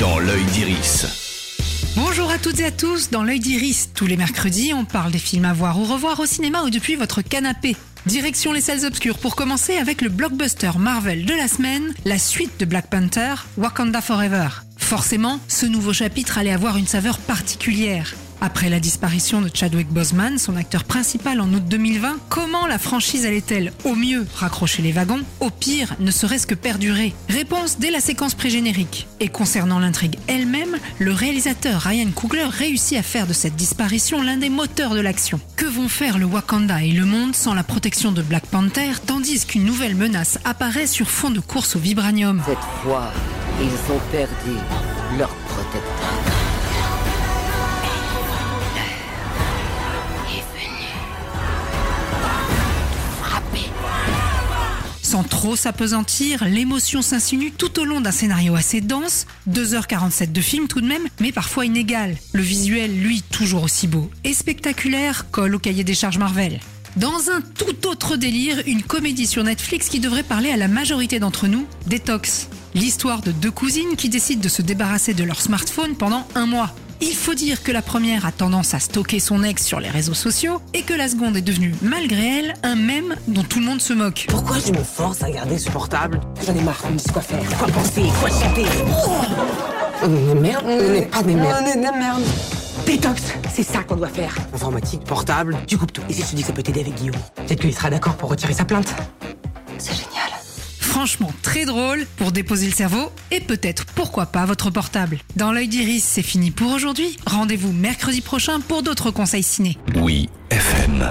dans l'œil d'Iris. Bonjour à toutes et à tous, dans l'œil d'Iris, tous les mercredis, on parle des films à voir ou revoir au cinéma ou depuis votre canapé. Direction les salles obscures pour commencer avec le blockbuster Marvel de la semaine, la suite de Black Panther, Wakanda Forever. Forcément, ce nouveau chapitre allait avoir une saveur particulière. Après la disparition de Chadwick Boseman, son acteur principal en août 2020, comment la franchise allait-elle au mieux raccrocher les wagons, au pire ne serait-ce que perdurer? Réponse dès la séquence pré-générique. Et concernant l'intrigue elle-même, le réalisateur Ryan Coogler réussit à faire de cette disparition l'un des moteurs de l'action. Que vont faire le Wakanda et le monde sans la protection de Black Panther, tandis qu'une nouvelle menace apparaît sur fond de course au vibranium? Cette fois, ils ont perdu leur protecteur. Sans trop s'apesantir, l'émotion s'insinue tout au long d'un scénario assez dense, 2h47 de film tout de même, mais parfois inégal. Le visuel, lui, toujours aussi beau et spectaculaire, colle au cahier des charges Marvel. Dans un tout autre délire, une comédie sur Netflix qui devrait parler à la majorité d'entre nous, Detox. L'histoire de deux cousines qui décident de se débarrasser de leur smartphone pendant un mois. Il faut dire que la première a tendance à stocker son ex sur les réseaux sociaux et que la seconde est devenue, malgré elle, un mème dont tout le monde se moque. Pourquoi je me force à garder ce portable J'en ai marre, on me dit quoi faire, quoi penser, quoi chanter. On est des merdes On n'est pas des merdes. On est des merdes. Détox, c'est ça qu'on doit faire. Informatique, portable, tu coupes tout. Et si je te dis que ça peut t'aider avec Guillaume? Peut-être qu'il sera d'accord pour retirer sa plainte. Franchement, très drôle pour déposer le cerveau et peut-être, pourquoi pas, votre portable. Dans l'œil d'Iris, c'est fini pour aujourd'hui. Rendez-vous mercredi prochain pour d'autres conseils ciné. Oui, FM.